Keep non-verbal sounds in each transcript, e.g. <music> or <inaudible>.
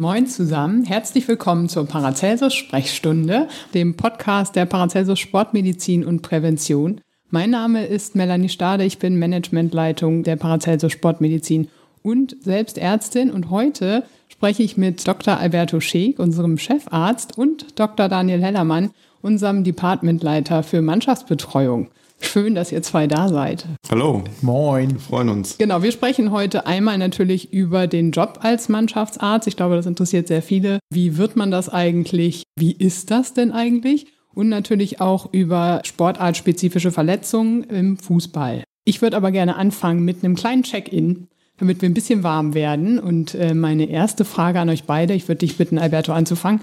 Moin zusammen, herzlich willkommen zur Paracelsus Sprechstunde, dem Podcast der Paracelsus Sportmedizin und Prävention. Mein Name ist Melanie Stade, ich bin Managementleitung der Paracelsus Sportmedizin und selbst Ärztin und heute spreche ich mit Dr. Alberto Scheek, unserem Chefarzt, und Dr. Daniel Hellermann, unserem Departmentleiter für Mannschaftsbetreuung. Schön, dass ihr zwei da seid. Hallo. Moin. Wir freuen uns. Genau, wir sprechen heute einmal natürlich über den Job als Mannschaftsarzt. Ich glaube, das interessiert sehr viele. Wie wird man das eigentlich? Wie ist das denn eigentlich? Und natürlich auch über sportartspezifische Verletzungen im Fußball. Ich würde aber gerne anfangen mit einem kleinen Check-in, damit wir ein bisschen warm werden. Und äh, meine erste Frage an euch beide, ich würde dich bitten, Alberto, anzufangen.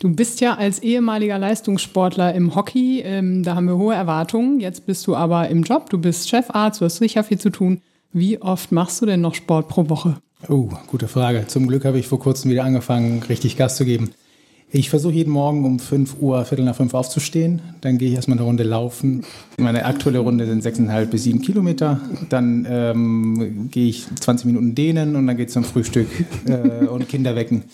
Du bist ja als ehemaliger Leistungssportler im Hockey, ähm, da haben wir hohe Erwartungen. Jetzt bist du aber im Job, du bist Chefarzt, du hast sicher viel zu tun. Wie oft machst du denn noch Sport pro Woche? Oh, gute Frage. Zum Glück habe ich vor kurzem wieder angefangen, richtig Gas zu geben. Ich versuche jeden Morgen um 5 Uhr, Viertel nach 5 aufzustehen. Dann gehe ich erstmal eine Runde laufen. Meine aktuelle Runde sind 6,5 bis 7 Kilometer. Dann ähm, gehe ich 20 Minuten dehnen und dann geht es zum Frühstück äh, und Kinder wecken.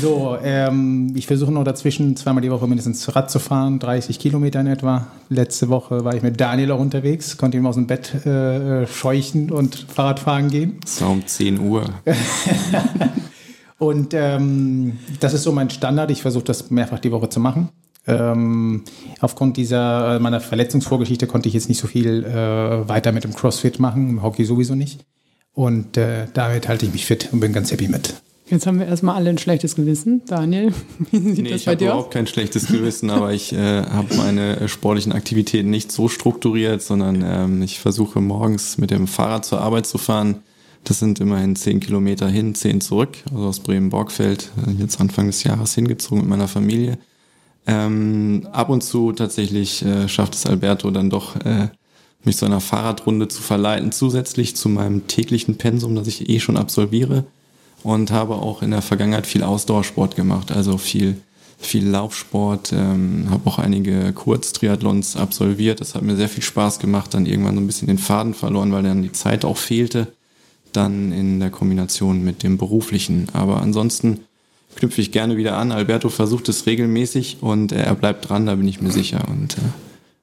So, ähm, ich versuche noch dazwischen zweimal die Woche mindestens Rad zu fahren, 30 Kilometer in etwa. Letzte Woche war ich mit Daniel auch unterwegs, konnte ihm aus dem Bett äh, scheuchen und Fahrradfahren gehen. So um 10 Uhr. <laughs> und ähm, das ist so mein Standard. Ich versuche das mehrfach die Woche zu machen. Ähm, aufgrund dieser äh, meiner Verletzungsvorgeschichte konnte ich jetzt nicht so viel äh, weiter mit dem CrossFit machen, im Hockey sowieso nicht. Und äh, damit halte ich mich fit und bin ganz happy mit. Jetzt haben wir erstmal alle ein schlechtes Gewissen. Daniel, <laughs> wie sieht nee, das bei dir aus? Ich habe überhaupt kein schlechtes Gewissen, aber ich äh, habe meine äh, sportlichen Aktivitäten nicht so strukturiert, sondern ähm, ich versuche morgens mit dem Fahrrad zur Arbeit zu fahren. Das sind immerhin zehn Kilometer hin, zehn zurück. Also aus Bremen-Borgfeld, äh, jetzt Anfang des Jahres hingezogen mit meiner Familie. Ähm, ab und zu tatsächlich äh, schafft es Alberto dann doch, äh, mich zu einer Fahrradrunde zu verleiten, zusätzlich zu meinem täglichen Pensum, das ich eh schon absolviere und habe auch in der Vergangenheit viel Ausdauersport gemacht, also viel, viel Laufsport, ähm, habe auch einige Kurztriathlons absolviert. Das hat mir sehr viel Spaß gemacht, dann irgendwann so ein bisschen den Faden verloren, weil dann die Zeit auch fehlte, dann in der Kombination mit dem beruflichen. Aber ansonsten knüpfe ich gerne wieder an. Alberto versucht es regelmäßig und er bleibt dran, da bin ich mir sicher. Und äh,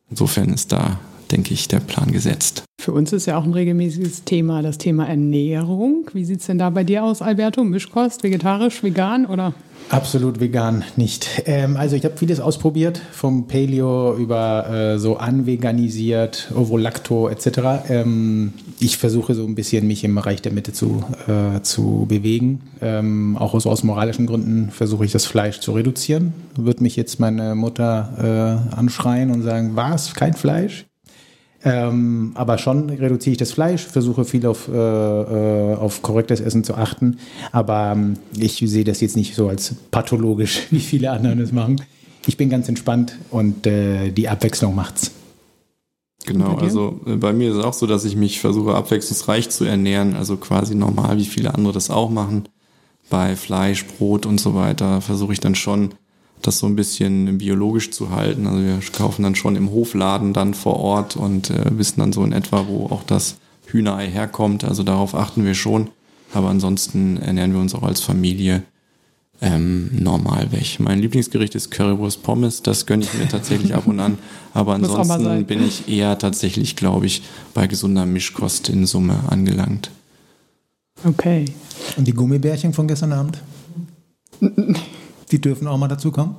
insofern ist da denke ich, der Plan gesetzt. Für uns ist ja auch ein regelmäßiges Thema das Thema Ernährung. Wie sieht es denn da bei dir aus, Alberto? Mischkost, vegetarisch, vegan oder? Absolut vegan nicht. Ähm, also ich habe vieles ausprobiert, vom Paleo über äh, so anveganisiert, Ovolacto etc. Ähm, ich versuche so ein bisschen mich im Bereich der Mitte zu, äh, zu bewegen. Ähm, auch aus, aus moralischen Gründen versuche ich das Fleisch zu reduzieren. Wird mich jetzt meine Mutter äh, anschreien und sagen, was, kein Fleisch? Ähm, aber schon reduziere ich das Fleisch, versuche viel auf, äh, äh, auf korrektes Essen zu achten. Aber ähm, ich sehe das jetzt nicht so als pathologisch, <laughs> wie viele anderen es machen. Ich bin ganz entspannt und äh, die Abwechslung macht's. Genau, also äh, bei mir ist es auch so, dass ich mich versuche, abwechslungsreich zu ernähren, also quasi normal, wie viele andere das auch machen. Bei Fleisch, Brot und so weiter versuche ich dann schon das so ein bisschen biologisch zu halten. Also wir kaufen dann schon im Hofladen dann vor Ort und äh, wissen dann so in etwa, wo auch das Hühnerei herkommt. Also darauf achten wir schon. Aber ansonsten ernähren wir uns auch als Familie ähm, normal weg. Mein Lieblingsgericht ist Currywurst Pommes. Das gönne ich mir tatsächlich ab und an. <laughs> Aber ansonsten bin ich eher tatsächlich, glaube ich, bei gesunder Mischkost in Summe angelangt. Okay. Und die Gummibärchen von gestern Abend? <laughs> Die dürfen auch mal dazu kommen?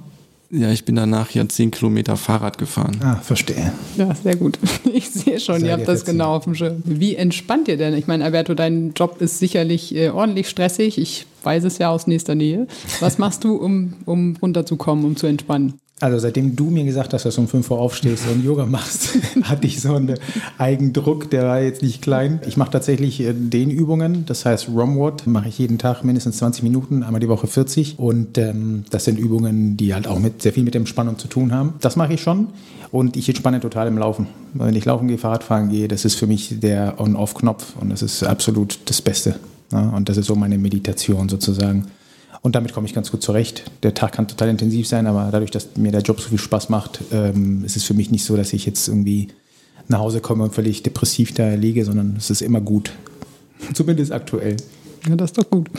Ja, ich bin danach ja zehn Kilometer Fahrrad gefahren. Ah, verstehe. Ja, sehr gut. <laughs> Ich sehe schon, Seid ihr habt das genau auf dem Schirm. Wie entspannt ihr denn? Ich meine, Alberto, dein Job ist sicherlich äh, ordentlich stressig. Ich weiß es ja aus nächster Nähe. Was machst du, um, um runterzukommen, um zu entspannen? Also seitdem du mir gesagt hast, dass du um 5 Uhr aufstehst und Yoga machst, <laughs> hatte ich so einen Eigendruck, der war jetzt nicht klein. Ich mache tatsächlich äh, den Übungen, das heißt Romward, mache ich jeden Tag mindestens 20 Minuten, einmal die Woche 40. Und ähm, das sind Übungen, die halt auch mit, sehr viel mit Entspannung zu tun haben. Das mache ich schon und ich entspanne total im Laufen. Wenn ich laufen gehe, Fahrradfahren gehe, das ist für mich der On-Off-Knopf und das ist absolut das Beste. Ja, und das ist so meine Meditation sozusagen. Und damit komme ich ganz gut zurecht. Der Tag kann total intensiv sein, aber dadurch, dass mir der Job so viel Spaß macht, ähm, ist es für mich nicht so, dass ich jetzt irgendwie nach Hause komme und völlig depressiv da liege, sondern es ist immer gut. <laughs> Zumindest aktuell. Ja, das ist doch gut.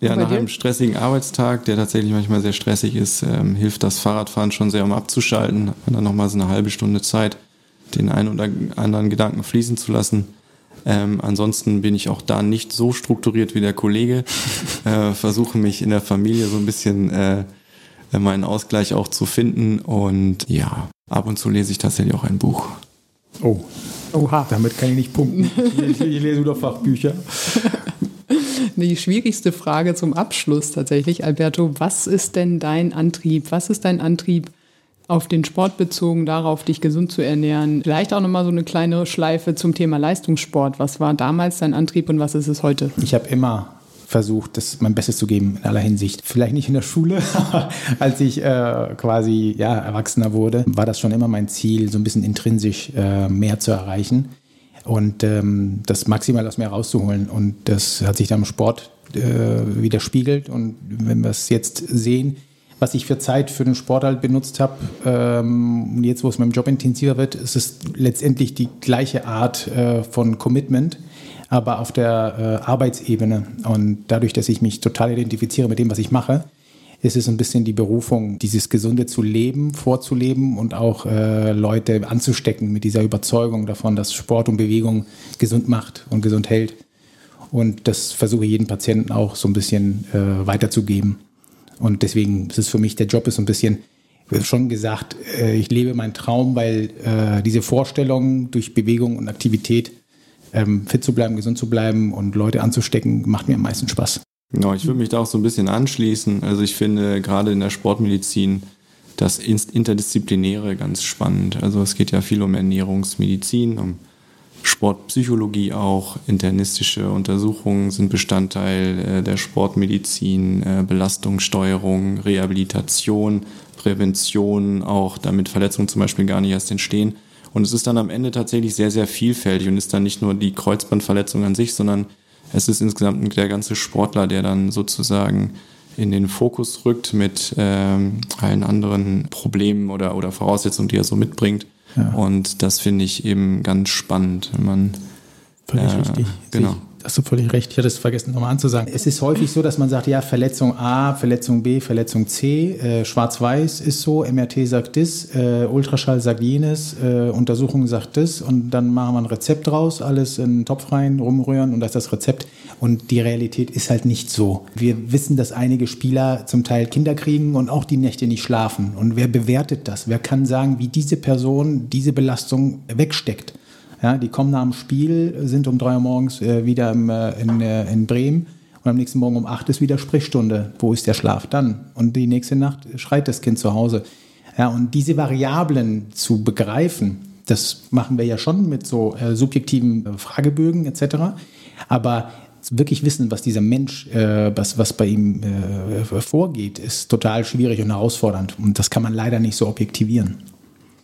Ja, nach einem stressigen Arbeitstag, der tatsächlich manchmal sehr stressig ist, ähm, hilft das Fahrradfahren schon sehr, um abzuschalten. Hat man dann nochmal so eine halbe Stunde Zeit, den einen oder anderen Gedanken fließen zu lassen. Ähm, ansonsten bin ich auch da nicht so strukturiert wie der Kollege. <laughs> äh, versuche mich in der Familie so ein bisschen äh, meinen Ausgleich auch zu finden. Und ja, ab und zu lese ich tatsächlich auch ein Buch. Oh. Oha. Damit kann ich nicht punkten. Ich, ich lese nur Fachbücher. <laughs> Die schwierigste Frage zum Abschluss tatsächlich, Alberto. Was ist denn dein Antrieb? Was ist dein Antrieb, auf den Sport bezogen, darauf dich gesund zu ernähren. Vielleicht auch nochmal so eine kleine Schleife zum Thema Leistungssport. Was war damals dein Antrieb und was ist es heute? Ich habe immer versucht, das mein Bestes zu geben in aller Hinsicht. Vielleicht nicht in der Schule, aber <laughs> als ich äh, quasi ja, Erwachsener wurde, war das schon immer mein Ziel, so ein bisschen intrinsisch äh, mehr zu erreichen und ähm, das maximal aus mir rauszuholen. Und das hat sich dann im Sport äh, widerspiegelt. Und wenn wir es jetzt sehen, was ich für Zeit für den Sport halt benutzt habe. Ähm, jetzt, wo es meinem Job intensiver wird, ist es letztendlich die gleiche Art äh, von Commitment, aber auf der äh, Arbeitsebene. Und dadurch, dass ich mich total identifiziere mit dem, was ich mache, ist es ein bisschen die Berufung, dieses Gesunde zu leben, vorzuleben und auch äh, Leute anzustecken mit dieser Überzeugung davon, dass Sport und Bewegung gesund macht und gesund hält. Und das versuche ich jedem Patienten auch so ein bisschen äh, weiterzugeben. Und deswegen ist es für mich, der Job ist so ein bisschen, schon gesagt, äh, ich lebe meinen Traum, weil äh, diese Vorstellung durch Bewegung und Aktivität ähm, fit zu bleiben, gesund zu bleiben und Leute anzustecken, macht mir am meisten Spaß. Genau, ich würde mich da auch so ein bisschen anschließen. Also ich finde gerade in der Sportmedizin das Interdisziplinäre ganz spannend. Also es geht ja viel um Ernährungsmedizin, um Sportpsychologie auch, internistische Untersuchungen sind Bestandteil äh, der Sportmedizin, äh, Belastungssteuerung, Rehabilitation, Prävention, auch damit Verletzungen zum Beispiel gar nicht erst entstehen. Und es ist dann am Ende tatsächlich sehr, sehr vielfältig und ist dann nicht nur die Kreuzbandverletzung an sich, sondern es ist insgesamt der ganze Sportler, der dann sozusagen in den Fokus rückt mit ähm, allen anderen Problemen oder, oder Voraussetzungen, die er so mitbringt. Ja. Und das finde ich eben ganz spannend, wenn man. Völlig äh, richtig. Genau hast du völlig recht. Ich hatte es vergessen, nochmal anzusagen. Es ist häufig so, dass man sagt, ja, Verletzung A, Verletzung B, Verletzung C, äh, Schwarz-Weiß ist so, MRT sagt das, äh, Ultraschall sagt jenes, äh, Untersuchung sagt das und dann machen wir ein Rezept draus, alles in den Topf rein, rumrühren und das ist das Rezept. Und die Realität ist halt nicht so. Wir wissen, dass einige Spieler zum Teil Kinder kriegen und auch die Nächte nicht schlafen. Und wer bewertet das? Wer kann sagen, wie diese Person diese Belastung wegsteckt? Ja, die kommen nach dem Spiel, sind um drei Uhr morgens äh, wieder im, äh, in, äh, in Bremen und am nächsten Morgen um acht ist wieder Sprechstunde. Wo ist der Schlaf dann? Und die nächste Nacht schreit das Kind zu Hause. Ja, und diese Variablen zu begreifen, das machen wir ja schon mit so äh, subjektiven äh, Fragebögen etc. Aber wirklich wissen, was dieser Mensch, äh, was, was bei ihm äh, vorgeht, ist total schwierig und herausfordernd. Und das kann man leider nicht so objektivieren.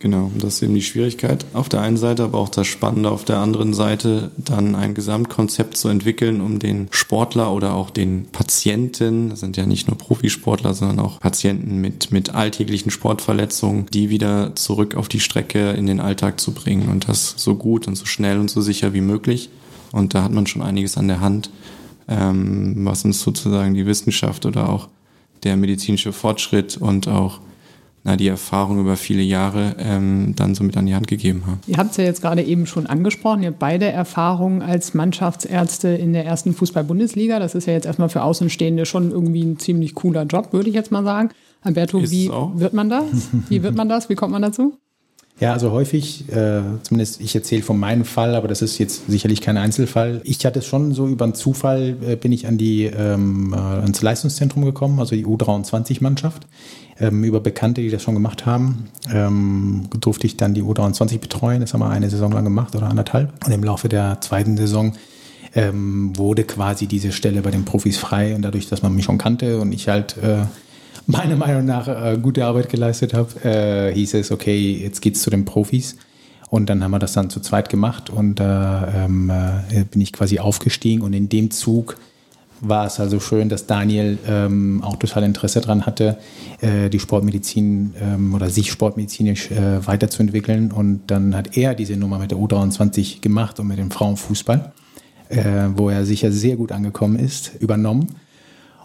Genau, das ist eben die Schwierigkeit auf der einen Seite, aber auch das Spannende auf der anderen Seite, dann ein Gesamtkonzept zu entwickeln, um den Sportler oder auch den Patienten, das sind ja nicht nur Profisportler, sondern auch Patienten mit, mit alltäglichen Sportverletzungen, die wieder zurück auf die Strecke in den Alltag zu bringen und das so gut und so schnell und so sicher wie möglich. Und da hat man schon einiges an der Hand, ähm, was uns sozusagen die Wissenschaft oder auch der medizinische Fortschritt und auch na, die Erfahrung über viele Jahre ähm, dann so mit an die Hand gegeben haben. Ihr habt es ja jetzt gerade eben schon angesprochen, ihr habt beide Erfahrungen als Mannschaftsärzte in der ersten Fußball-Bundesliga. Das ist ja jetzt erstmal für Außenstehende schon irgendwie ein ziemlich cooler Job, würde ich jetzt mal sagen. Alberto, ist wie wird man das? Wie wird man das? Wie kommt man dazu? Ja, also häufig, äh, zumindest ich erzähle von meinem Fall, aber das ist jetzt sicherlich kein Einzelfall. Ich hatte schon so über einen Zufall, äh, bin ich an die, ähm, äh, ans Leistungszentrum gekommen, also die U23-Mannschaft. Ähm, über Bekannte, die das schon gemacht haben, ähm, durfte ich dann die U23 betreuen. Das haben wir eine Saison lang gemacht oder anderthalb. Und im Laufe der zweiten Saison ähm, wurde quasi diese Stelle bei den Profis frei. Und dadurch, dass man mich schon kannte und ich halt äh, meiner Meinung nach äh, gute Arbeit geleistet habe, äh, hieß es, okay, jetzt geht's zu den Profis. Und dann haben wir das dann zu zweit gemacht und da äh, ähm, äh, bin ich quasi aufgestiegen und in dem Zug war es also schön, dass Daniel ähm, auch total Interesse daran hatte, äh, die Sportmedizin ähm, oder sich sportmedizinisch äh, weiterzuentwickeln. Und dann hat er diese Nummer mit der U23 gemacht und mit dem Frauenfußball, äh, wo er sicher sehr gut angekommen ist, übernommen.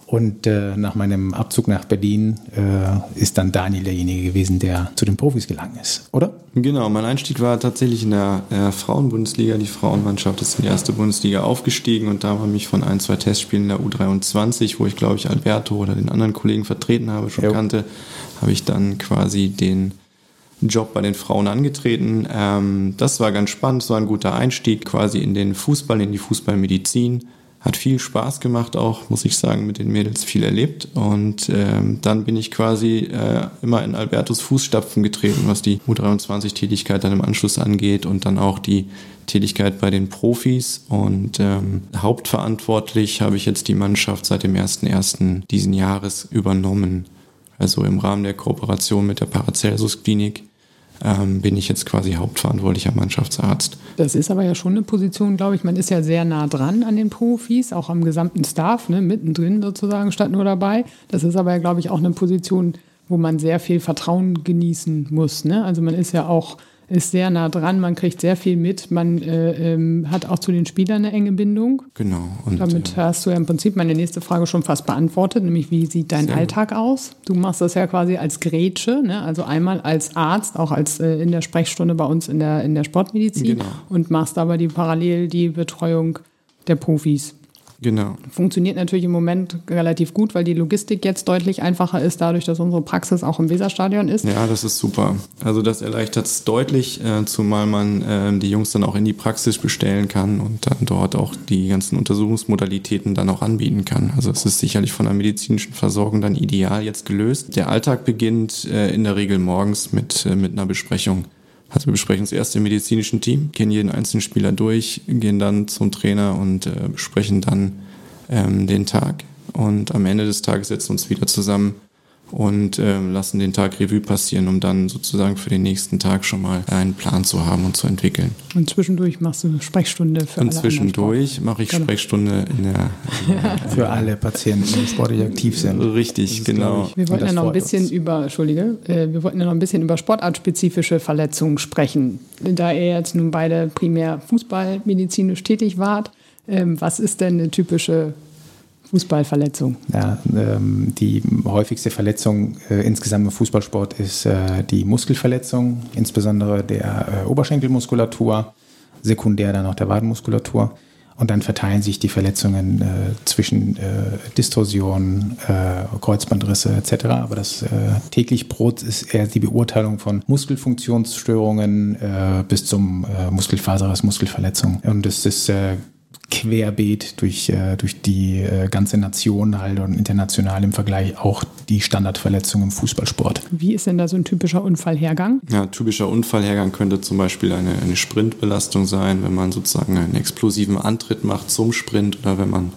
Und äh, nach meinem Abzug nach Berlin äh, ist dann Daniel derjenige gewesen, der zu den Profis gelangt ist, oder? Genau, mein Einstieg war tatsächlich in der äh, Frauenbundesliga. Die Frauenmannschaft ist in die erste Bundesliga aufgestiegen und da war mich von ein, zwei Testspielen in der U23, wo ich glaube ich Alberto oder den anderen Kollegen vertreten habe, schon jo. kannte, habe ich dann quasi den Job bei den Frauen angetreten. Ähm, das war ganz spannend, es war ein guter Einstieg quasi in den Fußball, in die Fußballmedizin hat viel Spaß gemacht auch, muss ich sagen, mit den Mädels viel erlebt. Und ähm, dann bin ich quasi äh, immer in Albertus Fußstapfen getreten, was die U23-Tätigkeit dann im Anschluss angeht und dann auch die Tätigkeit bei den Profis. Und ähm, hauptverantwortlich habe ich jetzt die Mannschaft seit dem 1.1. diesen Jahres übernommen. Also im Rahmen der Kooperation mit der Paracelsus Klinik ähm, bin ich jetzt quasi hauptverantwortlicher Mannschaftsarzt. Das ist aber ja schon eine Position, glaube ich. Man ist ja sehr nah dran an den Profis, auch am gesamten Staff, ne, mittendrin sozusagen, statt nur dabei. Das ist aber ja, glaube ich, auch eine Position, wo man sehr viel Vertrauen genießen muss. Ne? Also man ist ja auch ist sehr nah dran, man kriegt sehr viel mit, man äh, ähm, hat auch zu den Spielern eine enge Bindung. Genau. Und Damit äh, hast du ja im Prinzip meine nächste Frage schon fast beantwortet, nämlich wie sieht dein Alltag aus? Du machst das ja quasi als Grätsche, ne? also einmal als Arzt, auch als äh, in der Sprechstunde bei uns in der, in der Sportmedizin genau. und machst aber die parallel die Betreuung der Profis. Genau. Funktioniert natürlich im Moment relativ gut, weil die Logistik jetzt deutlich einfacher ist, dadurch, dass unsere Praxis auch im Weserstadion ist. Ja, das ist super. Also das erleichtert es deutlich, äh, zumal man äh, die Jungs dann auch in die Praxis bestellen kann und dann dort auch die ganzen Untersuchungsmodalitäten dann auch anbieten kann. Also es ist sicherlich von der medizinischen Versorgung dann ideal jetzt gelöst. Der Alltag beginnt äh, in der Regel morgens mit, äh, mit einer Besprechung. Also wir besprechen das erste im medizinischen Team, kennen jeden einzelnen Spieler durch, gehen dann zum Trainer und äh, besprechen dann ähm, den Tag. Und am Ende des Tages setzen wir uns wieder zusammen und äh, lassen den Tag Revue passieren, um dann sozusagen für den nächsten Tag schon mal einen Plan zu haben und zu entwickeln. Und zwischendurch machst du Sprechstunde für und alle zwischendurch mache ich genau. Sprechstunde in der <laughs> für alle Patienten, die sportlich aktiv sind. Richtig, genau. Wir wollten ja noch ein bisschen uns. über, entschuldige, äh, wir wollten ja noch ein bisschen über sportartspezifische Verletzungen sprechen. Da ihr jetzt nun beide primär fußballmedizinisch tätig wart, ähm, was ist denn eine typische Fußballverletzung? Ja, ähm, die häufigste Verletzung äh, insgesamt im Fußballsport ist äh, die Muskelverletzung, insbesondere der äh, Oberschenkelmuskulatur, sekundär dann auch der Wadenmuskulatur. Und dann verteilen sich die Verletzungen äh, zwischen äh, Distorsionen, äh, Kreuzbandrisse etc. Aber das täglich Brot ist eher die Beurteilung von Muskelfunktionsstörungen bis zum Muskelfaserriss, Muskelverletzung. Und es ist querbeet durch, äh, durch die äh, ganze Nation halt und international im Vergleich auch die Standardverletzung im Fußballsport. Wie ist denn da so ein typischer Unfallhergang? Ja, typischer Unfallhergang könnte zum Beispiel eine, eine Sprintbelastung sein, wenn man sozusagen einen explosiven Antritt macht zum Sprint oder wenn man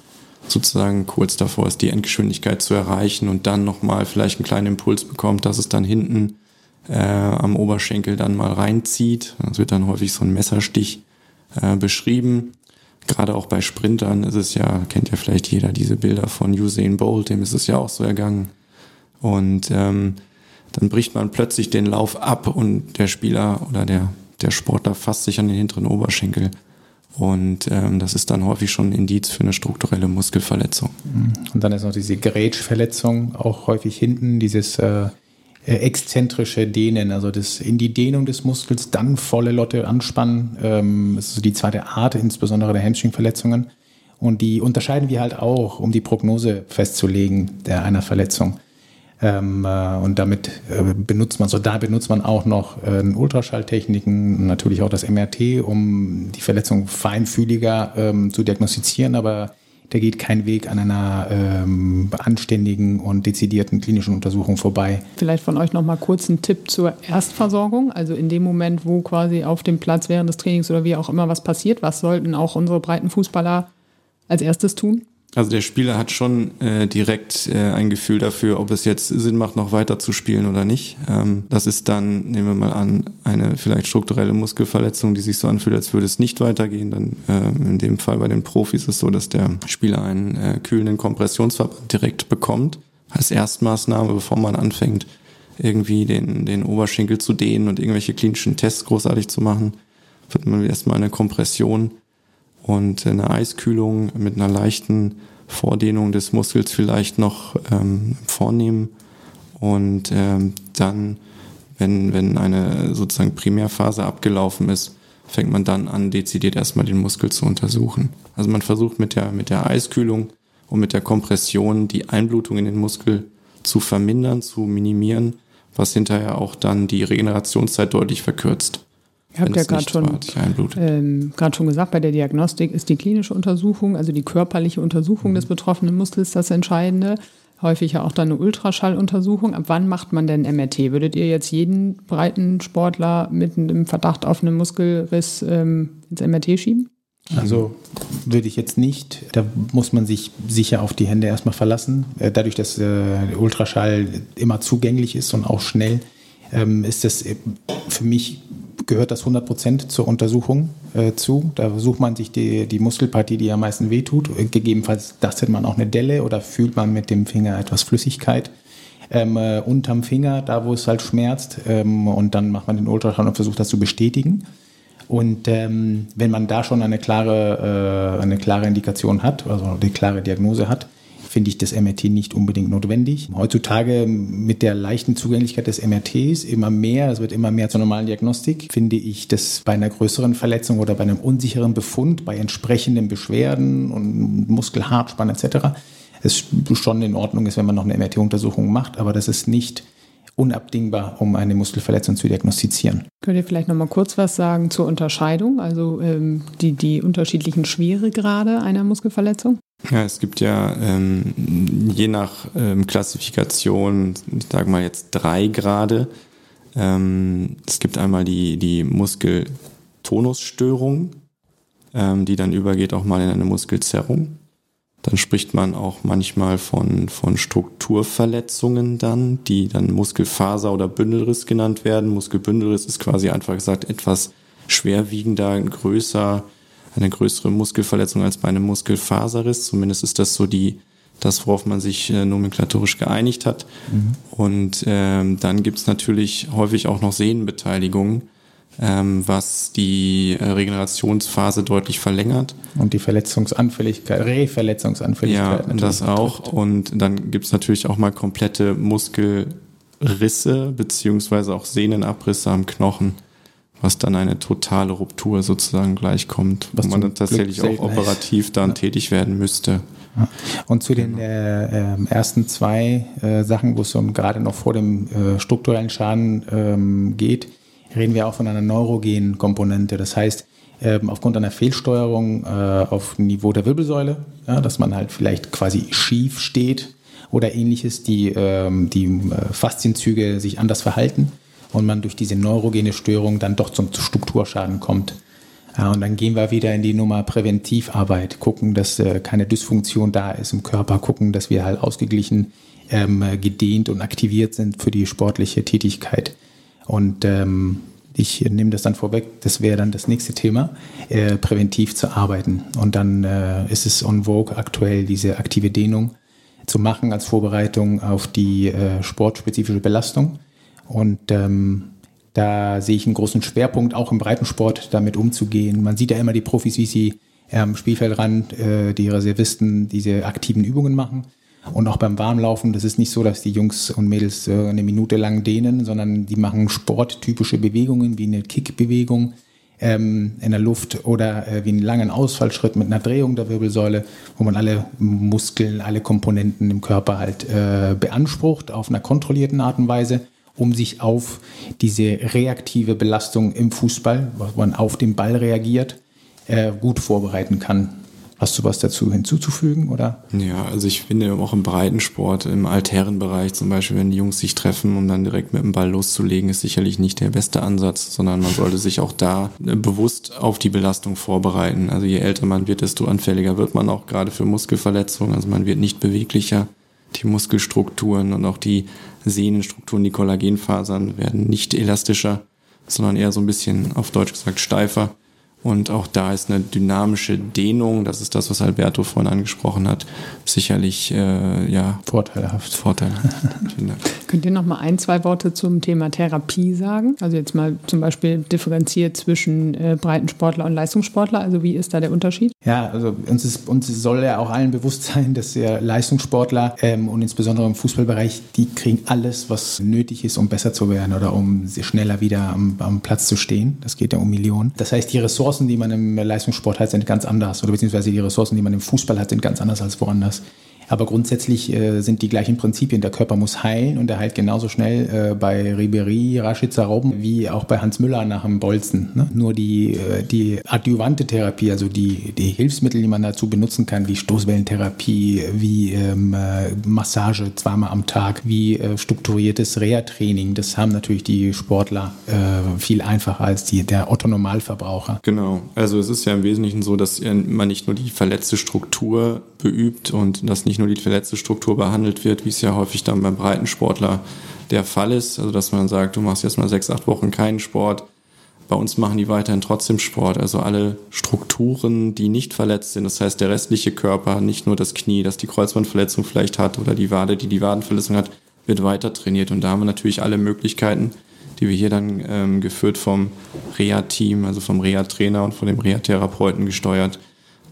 sozusagen kurz davor ist, die Endgeschwindigkeit zu erreichen und dann nochmal vielleicht einen kleinen Impuls bekommt, dass es dann hinten äh, am Oberschenkel dann mal reinzieht. Das wird dann häufig so ein Messerstich äh, beschrieben gerade auch bei Sprintern ist es ja, kennt ja vielleicht jeder diese Bilder von Usain Bolt, dem ist es ja auch so ergangen. Und ähm, dann bricht man plötzlich den Lauf ab und der Spieler oder der, der Sportler fasst sich an den hinteren Oberschenkel. Und ähm, das ist dann häufig schon ein Indiz für eine strukturelle Muskelverletzung. Und dann ist noch diese Grätschverletzung, auch häufig hinten, dieses äh, exzentrische Dehnen, also das in die Dehnung des Muskels, dann volle Lotte anspannen. Ähm, das ist die zweite Art, insbesondere der Hamstring-Verletzungen. Und die unterscheiden wir halt auch, um die Prognose festzulegen der einer Verletzung. Ähm, äh, und damit äh, benutzt man, so da benutzt man auch noch äh, Ultraschalltechniken, natürlich auch das MRT, um die Verletzung feinfühliger ähm, zu diagnostizieren, aber da geht kein Weg an einer ähm, anständigen und dezidierten klinischen Untersuchung vorbei. Vielleicht von euch nochmal kurz ein Tipp zur Erstversorgung. Also in dem Moment, wo quasi auf dem Platz während des Trainings oder wie auch immer was passiert, was sollten auch unsere breiten Fußballer als erstes tun? Also der Spieler hat schon äh, direkt äh, ein Gefühl dafür, ob es jetzt Sinn macht, noch weiter zu spielen oder nicht. Ähm, das ist dann, nehmen wir mal an, eine vielleicht strukturelle Muskelverletzung, die sich so anfühlt, als würde es nicht weitergehen. Dann äh, in dem Fall bei den Profis ist es so, dass der Spieler einen äh, kühlenden Kompressionsverband direkt bekommt als Erstmaßnahme, bevor man anfängt, irgendwie den, den Oberschenkel zu dehnen und irgendwelche klinischen Tests großartig zu machen, wird man erstmal eine Kompression und eine Eiskühlung mit einer leichten Vordehnung des Muskels vielleicht noch ähm, vornehmen und ähm, dann, wenn, wenn eine sozusagen Primärphase abgelaufen ist, fängt man dann an, dezidiert erstmal den Muskel zu untersuchen. Also man versucht mit der, mit der Eiskühlung und mit der Kompression die Einblutung in den Muskel zu vermindern, zu minimieren, was hinterher auch dann die Regenerationszeit deutlich verkürzt. Ihr habt ja gerade schon, ähm, schon gesagt, bei der Diagnostik ist die klinische Untersuchung, also die körperliche Untersuchung mhm. des betroffenen Muskels das Entscheidende. Häufig ja auch dann eine Ultraschalluntersuchung. Ab wann macht man denn MRT? Würdet ihr jetzt jeden breiten Sportler mit einem Verdacht auf einen Muskelriss ähm, ins MRT schieben? Also würde ich jetzt nicht. Da muss man sich sicher auf die Hände erstmal verlassen. Äh, dadurch, dass äh, Ultraschall immer zugänglich ist und auch schnell, ähm, ist das äh, für mich gehört das 100% zur Untersuchung äh, zu. Da sucht man sich die, die Muskelpartie, die am meisten wehtut. Gegebenenfalls tastet man auch eine Delle oder fühlt man mit dem Finger etwas Flüssigkeit. Ähm, äh, unterm Finger, da wo es halt schmerzt. Ähm, und dann macht man den Ultraschall und versucht das zu bestätigen. Und ähm, wenn man da schon eine klare, äh, eine klare Indikation hat, also eine klare Diagnose hat, finde ich das MRT nicht unbedingt notwendig. Heutzutage mit der leichten Zugänglichkeit des MRTs immer mehr, es wird immer mehr zur normalen Diagnostik, finde ich das bei einer größeren Verletzung oder bei einem unsicheren Befund, bei entsprechenden Beschwerden und Muskelhartspann etc., es schon in Ordnung ist, wenn man noch eine MRT-Untersuchung macht, aber das ist nicht unabdingbar, um eine Muskelverletzung zu diagnostizieren. Könnt ihr vielleicht noch mal kurz was sagen zur Unterscheidung, also ähm, die, die unterschiedlichen Schweregrade einer Muskelverletzung? Ja, es gibt ja ähm, je nach ähm, Klassifikation, ich sage mal jetzt drei Grade. Ähm, es gibt einmal die, die Muskeltonusstörung, ähm, die dann übergeht auch mal in eine Muskelzerrung. Dann spricht man auch manchmal von, von Strukturverletzungen dann, die dann Muskelfaser oder Bündelriss genannt werden. Muskelbündelriss ist quasi einfach gesagt etwas schwerwiegender, größer, eine größere Muskelverletzung als bei einem Muskelfaserriss. Zumindest ist das so die, das, worauf man sich äh, nomenklatorisch geeinigt hat. Mhm. Und ähm, dann gibt's natürlich häufig auch noch Sehnenbeteiligungen, ähm, was die äh, Regenerationsphase deutlich verlängert. Und die Verletzungsanfälligkeit, Reverletzungsanfälligkeit. Ja, das auch. Und dann gibt's natürlich auch mal komplette Muskelrisse beziehungsweise auch Sehnenabrisse am Knochen was dann eine totale Ruptur sozusagen gleichkommt, was wo man dann tatsächlich auch operativ dann ja. tätig werden müsste. Und zu den genau. äh, äh, ersten zwei äh, Sachen, wo es um gerade noch vor dem äh, strukturellen Schaden ähm, geht, reden wir auch von einer neurogenen Komponente. Das heißt, ähm, aufgrund einer Fehlsteuerung äh, auf Niveau der Wirbelsäule, ja, dass man halt vielleicht quasi schief steht oder ähnliches, die, ähm, die äh, Faszienzüge sich anders verhalten und man durch diese neurogene Störung dann doch zum Strukturschaden kommt. Ja, und dann gehen wir wieder in die Nummer Präventivarbeit, gucken, dass äh, keine Dysfunktion da ist im Körper, gucken, dass wir halt ausgeglichen, ähm, gedehnt und aktiviert sind für die sportliche Tätigkeit. Und ähm, ich nehme das dann vorweg, das wäre dann das nächste Thema, äh, präventiv zu arbeiten. Und dann äh, ist es on vogue aktuell, diese aktive Dehnung zu machen als Vorbereitung auf die äh, sportspezifische Belastung. Und ähm, da sehe ich einen großen Schwerpunkt, auch im Breitensport damit umzugehen. Man sieht ja immer die Profis, wie sie am Spielfeldrand, äh, die Reservisten, diese aktiven Übungen machen. Und auch beim Warmlaufen, das ist nicht so, dass die Jungs und Mädels äh, eine Minute lang dehnen, sondern die machen sporttypische Bewegungen wie eine Kickbewegung, ähm, in der Luft oder äh, wie einen langen Ausfallschritt mit einer Drehung der Wirbelsäule, wo man alle Muskeln, alle Komponenten im Körper halt äh, beansprucht auf einer kontrollierten Art und Weise, um sich auf diese reaktive Belastung im Fußball, wo man auf den Ball reagiert, äh, gut vorbereiten kann. Hast du was dazu hinzuzufügen, oder? Ja, also ich finde auch im Breitensport, im Altherrenbereich zum Beispiel, wenn die Jungs sich treffen, um dann direkt mit dem Ball loszulegen, ist sicherlich nicht der beste Ansatz, sondern man sollte sich auch da äh, bewusst auf die Belastung vorbereiten. Also je älter man wird, desto anfälliger wird man auch gerade für Muskelverletzungen. Also man wird nicht beweglicher. Die Muskelstrukturen und auch die Sehnenstrukturen, die Kollagenfasern werden nicht elastischer, sondern eher so ein bisschen auf Deutsch gesagt steifer. Und auch da ist eine dynamische Dehnung, das ist das, was Alberto vorhin angesprochen hat, sicherlich äh, ja vorteilhaft. Vorteilhaft. Könnt ihr noch mal ein, zwei Worte zum Thema Therapie sagen? Also jetzt mal zum Beispiel differenziert zwischen äh, Breitensportler und Leistungssportler. Also wie ist da der Unterschied? Ja, also uns, ist, uns soll ja auch allen bewusst sein, dass der Leistungssportler ähm, und insbesondere im Fußballbereich, die kriegen alles, was nötig ist, um besser zu werden oder um schneller wieder am, am Platz zu stehen. Das geht ja um Millionen. Das heißt, die Ressourcen, die man im Leistungssport hat, sind ganz anders. Oder beziehungsweise die Ressourcen, die man im Fußball hat, sind ganz anders als woanders. Aber grundsätzlich äh, sind die gleichen Prinzipien. Der Körper muss heilen und er heilt genauso schnell äh, bei Ribery, Rashica Robben wie auch bei Hans Müller nach dem Bolzen. Ne? Nur die, äh, die adjuvante Therapie, also die, die Hilfsmittel, die man dazu benutzen kann, wie Stoßwellentherapie, wie ähm, äh, Massage zweimal am Tag, wie äh, strukturiertes Reha-Training, das haben natürlich die Sportler äh, viel einfacher als die, der Otto-Normalverbraucher. Genau. Also es ist ja im Wesentlichen so, dass man nicht nur die verletzte Struktur beübt und dass nicht nur die verletzte Struktur behandelt wird, wie es ja häufig dann beim Breitensportler der Fall ist. Also dass man sagt, du machst jetzt mal sechs, acht Wochen keinen Sport. Bei uns machen die weiterhin trotzdem Sport. Also alle Strukturen, die nicht verletzt sind, das heißt der restliche Körper, nicht nur das Knie, das die Kreuzbandverletzung vielleicht hat oder die Wade, die die Wadenverletzung hat, wird weiter trainiert. Und da haben wir natürlich alle Möglichkeiten, die wir hier dann ähm, geführt vom Reha-Team, also vom Reha-Trainer und von dem Reha-Therapeuten gesteuert,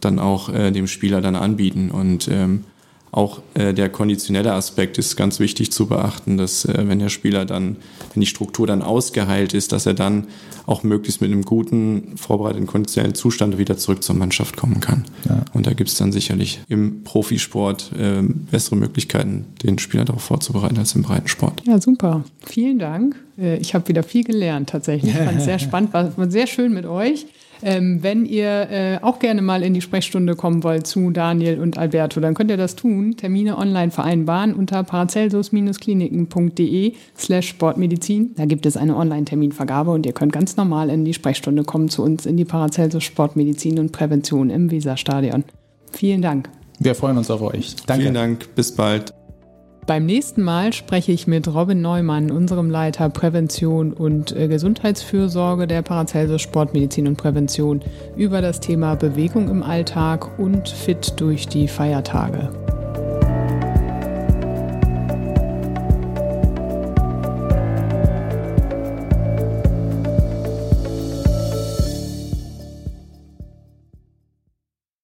dann auch äh, dem Spieler dann anbieten. Und ähm, auch äh, der konditionelle Aspekt ist ganz wichtig zu beachten, dass äh, wenn der Spieler dann, wenn die Struktur dann ausgeheilt ist, dass er dann auch möglichst mit einem guten, vorbereiteten konditionellen Zustand wieder zurück zur Mannschaft kommen kann. Ja. Und da gibt es dann sicherlich im Profisport äh, bessere Möglichkeiten, den Spieler darauf vorzubereiten als im Breitensport. Ja, super. Vielen Dank. Äh, ich habe wieder viel gelernt tatsächlich. Ich fand es <laughs> sehr spannend, war, war sehr schön mit euch. Ähm, wenn ihr äh, auch gerne mal in die Sprechstunde kommen wollt zu Daniel und Alberto, dann könnt ihr das tun. Termine online vereinbaren unter paracelsus-kliniken.de slash Sportmedizin. Da gibt es eine Online-Terminvergabe und ihr könnt ganz normal in die Sprechstunde kommen zu uns in die Paracelsus Sportmedizin und Prävention im Weserstadion. Vielen Dank. Wir freuen uns auf euch. Danke. Vielen Dank. Bis bald. Beim nächsten Mal spreche ich mit Robin Neumann, unserem Leiter Prävention und äh, Gesundheitsfürsorge der Paracelsus Sportmedizin und Prävention, über das Thema Bewegung im Alltag und fit durch die Feiertage.